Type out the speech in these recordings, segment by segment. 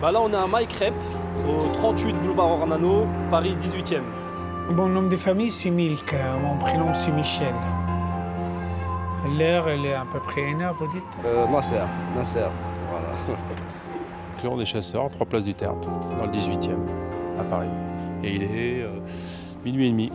Bah là, on est à Mike Rep, au 38 boulevard Ornano, Paris 18e. Mon nom de famille, c'est Milk. Mon prénom, c'est Michel. L'heure, elle est à peu près une heure, vous dites? Euh, Nasser, Nasser, voilà. Clan des chasseurs, trois places du Théâtre, dans le 18e, à Paris. Et il est euh, minuit et demi.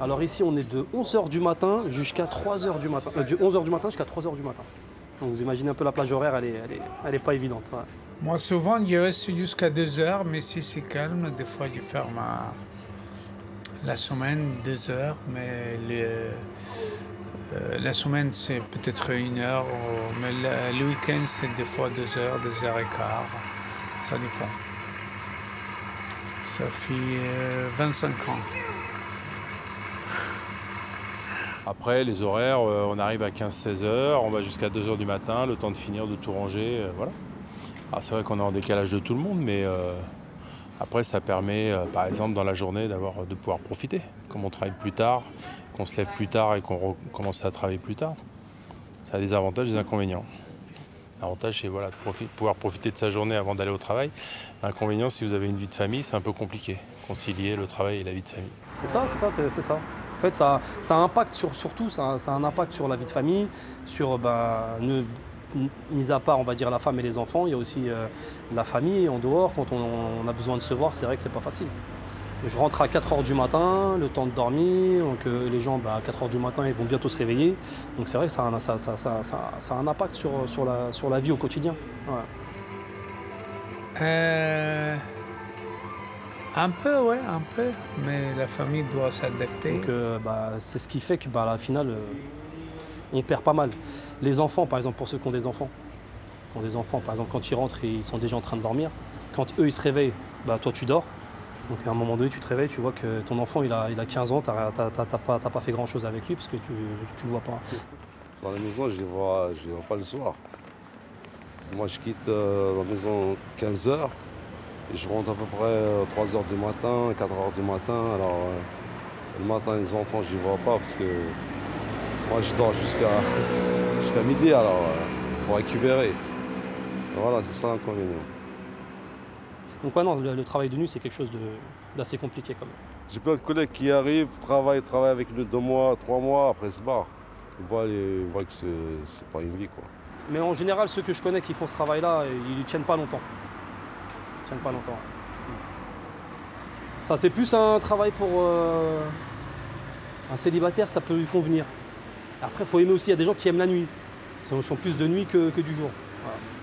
Alors ici, on est de 11h du matin jusqu'à 3h du matin. Euh, du 11h du matin jusqu'à 3h du matin. Donc vous imaginez un peu la plage horaire, elle est, elle est, pas évidente. Moi, souvent, je reste jusqu'à 2h, mais si c'est calme, des fois, je ferme la semaine 2h, mais euh, la semaine, c'est peut-être une heure, mais le, week-end, c'est des fois 2 heures, 2 heures et quart. Ça dépend. Ça fait 25 euh, ans. Après, les horaires, euh, on arrive à 15-16 heures, on va jusqu'à 2 heures du matin, le temps de finir, de tout ranger, euh, voilà. c'est vrai qu'on est en décalage de tout le monde, mais euh, après, ça permet, par exemple, dans la journée, d'avoir, de pouvoir profiter. Comme on travaille plus tard, qu'on se lève plus tard et qu'on commence à travailler plus tard. Ça a des avantages et des inconvénients. L'avantage, c'est voilà, de pouvoir profiter de sa journée avant d'aller au travail. L'inconvénient, si vous avez une vie de famille, c'est un peu compliqué, concilier le travail et la vie de famille. C'est ça, c'est ça, c'est ça. Fait, ça, ça impacte sur, surtout, ça, a un impact sur la vie de famille, sur, bah, mis à part, on va dire, la femme et les enfants, il y a aussi euh, la famille en dehors. Quand on, a besoin de se voir, c'est vrai que c'est pas facile. Je rentre à 4h du matin, le temps de dormir, donc euh, les gens bah, à 4h du matin ils vont bientôt se réveiller. Donc c'est vrai que ça a, un impact sur, sur, la, sur la vie au quotidien. Euh, un peu, ouais, un peu. Mais la famille doit s'adapter. Donc, euh, bah, c'est ce qui fait que, bah, à la finale, euh, on perd pas mal. Les enfants, par exemple, pour ceux qui ont des enfants, qui ont des enfants, par exemple, quand ils rentrent, ils sont déjà en train de dormir. Quand eux, ils se réveillent, bah, toi, tu dors. Donc, à un moment donné, tu te réveilles, tu vois que ton enfant, il a, il a 15 ans, tu n'as pas, pas, fait grand-chose avec lui parce que tu ne le vois pas. Dans la maison, je ne les, vois, je vois pas le soir. Moi, je quitte euh, la maison 15 heures je rentre à peu près 3h euh, du matin, 4h du matin. Alors euh, le matin les enfants je les vois pas parce que moi je dors jusqu'à midi alors euh, pour récupérer. Voilà, c'est ça l'inconvénient. Donc ouais, non, le, travail de nuit c'est quelque chose d'assez compliqué quand même. J'ai plein de collègues qui arrivent, travaillent, travaillent avec nous deux mois, trois mois, après se barrent. Ils voient, que c'est pas une vie quoi. Mais en général, ceux que je connais qui font ce travail-là, ils ne tiennent pas longtemps pas longtemps. Ça, c'est plus un travail pour euh, un célibataire, ça peut lui convenir. Après, il faut aimer aussi, il y a des gens qui aiment la nuit. Ils sont plus de nuit que, du jour.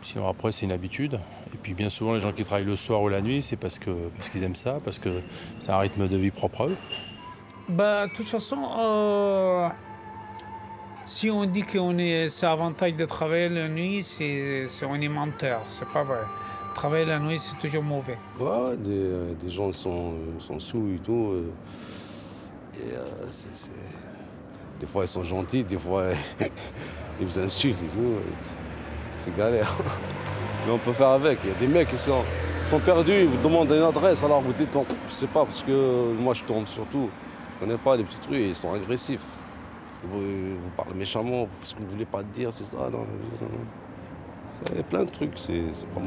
Sinon, après, c'est une habitude. Et puis, bien souvent, les gens qui travaillent le soir ou la nuit, c'est parce qu'ils parce qu'ils aiment ça, parce que c'est un rythme de vie propre à eux. Bah, de toute façon, euh, si on dit qu'on est, c'est avantage de travailler la nuit, c'est, c'est on est menteur, c'est pas vrai travailler la nuit, c'est toujours mauvais. Ouais, des, euh, des, gens sont, euh, sont sous et tout. Euh, et Des fois, ils sont gentils, des fois, ils vous insultent et tout. C'est galère. Mais on peut faire avec. Il y a des mecs qui sont, sont perdus, ils vous demandent une adresse, alors vous dites, je sais pas, parce que moi, je tourne surtout. Je connais pas les petites rues, ils sont agressifs. Vous, vous parlez méchamment, parce que vous voulez pas dire, c'est ça. A plein de trucs, c'est pas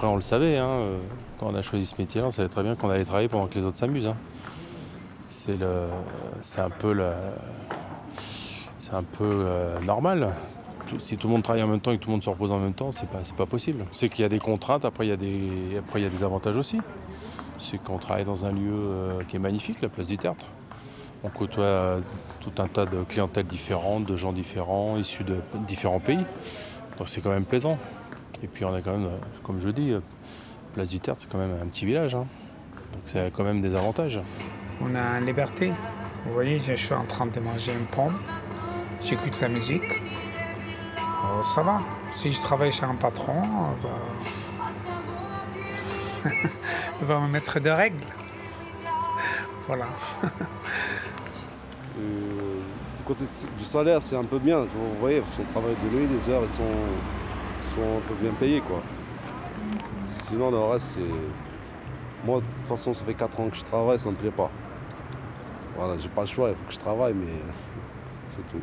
bon. on le savait. Hein, euh, quand on a choisi ce métier, on savait très bien qu'on allait travailler pendant que les autres s'amusent. Hein. C'est un peu euh, normal. Si tout le monde travaille en même temps et que tout le monde se repose en même temps, c'est pas, pas possible. C'est qu'il y a des contraintes, après il y a des, après avantages aussi. C'est qu'on travaille dans un lieu euh, qui est magnifique, la place du Tertre. On côtoie tout un tas de clientèles différentes, de gens différents, issus de différents pays. Donc c'est quand même plaisant. Et puis on a quand même, euh, comme je dis, euh, place du Tertre, c'est quand même un petit village. hein. Donc ça a quand même des avantages. On a une liberté. Vous voyez, je suis en train de manger une pomme. J'écoute la musique. Oh, ça va. Si je travaille chez un patron, euh, bah, il va me mettre des règles. Voilà. Euh, du côté du salaire, c'est un peu bien, vous voyez, parce qu'on travaille de nuit, les heures elles sont, sont un peu bien payées. Quoi. Sinon, le reste, c'est. Moi, de toute façon, ça fait 4 ans que je travaille, ça me plaît pas. Voilà, j'ai pas le choix, il faut que je travaille, mais c'est tout.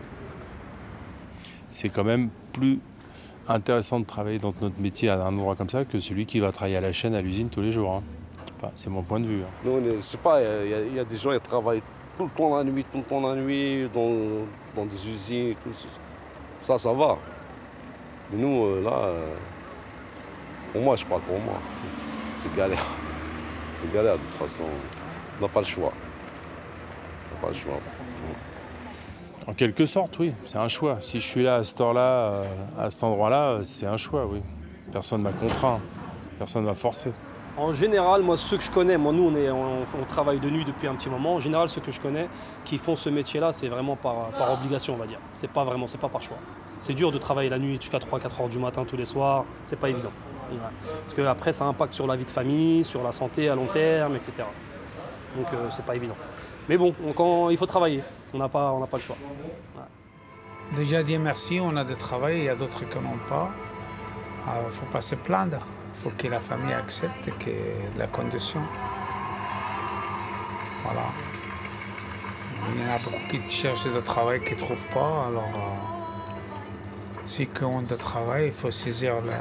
c'est quand même plus intéressant de travailler dans notre métier à un endroit comme ça que celui qui va travailler à la chaîne, à l'usine tous les jours. hein. Enfin, c'est mon point de vue. hein. Nous, on est- je sais pas, il y a- y, des gens qui travaillent tout le temps la nuit, tout le temps la nuit, dans, dans des usines tout. Ça, ça va. Mais nous, euh, là, euh, pour moi, je parle pour moi. C'est galère. C'est galère, de toute façon. On n'a pas le choix. On n'a pas le choix. En quelque sorte, oui, c'est un choix. Si je suis là à cette heure-là, euh, à cet endroit-là, c'est un choix, oui. Personne ne m'a contraint, personne ne m'a forcé. En général, moi, ceux que je connais, moi, nous, on, est, on, on travaille de nuit depuis un petit moment. En général, ceux que je connais qui font ce métier-là, c'est vraiment par, par obligation, on va dire. C'est pas vraiment, c'est pas par choix. C'est dur de travailler la nuit jusqu'à 3-4 heures du matin tous les soirs. C'est pas évident. Ouais. Parce que après, ça impacte sur la vie de famille, sur la santé à long terme, etc. Donc, euh, c'est pas évident. Mais bon, on- quand, il faut travailler. On n'a pas, pas le choix. Déjà dire merci, on a du travail, il y a d'autres qui n'ont pas. Il ne faut pas se plaindre. Il faut que la famille accepte que la condition. Voilà. Il y en a beaucoup qui cherchent du travail qui ne trouvent pas. Alors, euh, si on a du travail, il faut saisir la,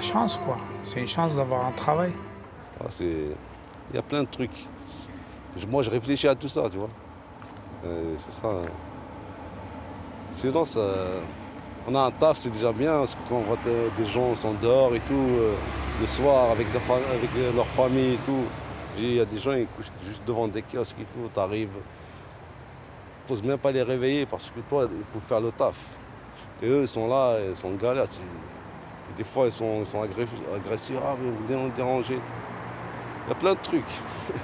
chance. quoi. C'est une chance d'avoir un travail. Ah, c'est- Il y a plein de trucs. Moi, je réfléchis à tout ça, tu vois. Euh, c'est ça. Sinon, ça... on a un taf, c'est déjà bien, quand on voit des- gens sont dehors et tout, euh, le soir, avec, euh, leur famille et tout. Il y a des gens qui couchent juste devant des kiosques et tout, t'arrives. Tu n'oses même pas les réveiller parce que toi, il faut faire le taf. Et eux, ils sont là, ils sont en galère. c'est- et des fois, ils sont, ils sont agressifs. Ah, mais vous venez nous déranger. Il y a plein de trucs.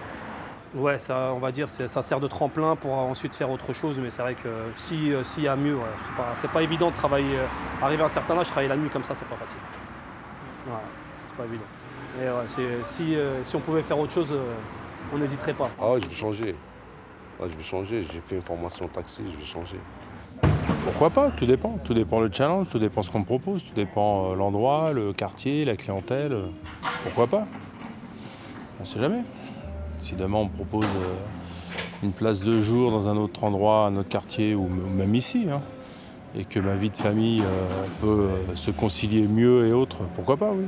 Ouais, ça, on va dire, ça sert de tremplin pour ensuite faire autre chose, mais c'est vrai que si, euh, s'il y a mieux, ouais, c'est pas, pas évident de travailler. euh, arriver à un certain âge, travailler la nuit comme ça, c'est pas facile. Ouais, c'est pas évident. Mais ouais, si, euh, si on pouvait faire autre chose, on n'hésiterait pas. Ah ouais, je vais changer. Je vais changer. J'ai fait une formation taxi, je vais changer. Pourquoi pas? Tout dépend. Tout dépend le challenge, tout dépend ce qu'on me propose, tout dépend euh, l'endroit, le quartier, la clientèle. Pourquoi pas? On ne sait jamais. Si demain on me propose euh, une place de jour dans un autre endroit, un autre quartier ou même ici, hein, et que ma vie de famille euh, peut se concilier mieux et autres, pourquoi pas, oui.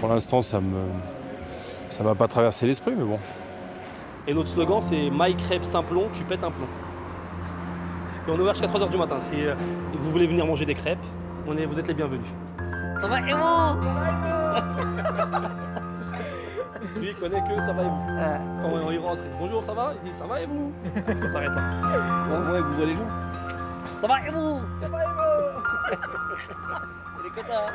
Pour l'instant, ça me ça m'a pas traversé l'esprit, mais bon. Et notre slogan, c'est My Crêpe Simplon, tu pètes un plomb. Et on est ouvert jusqu'à 3h du matin. Si euh, vous voulez venir manger des crêpes, on est, vous êtes les bienvenus. Ça va et vous Lui, il connaît que ça va et vous. Euh, Quand il rentre, il dit bonjour, ça va? Il dit ça va et vous? Ça s'arrête là. Bon, ouais, vous voyez les gens Ça va et vous Ça va et vous Il est content. hein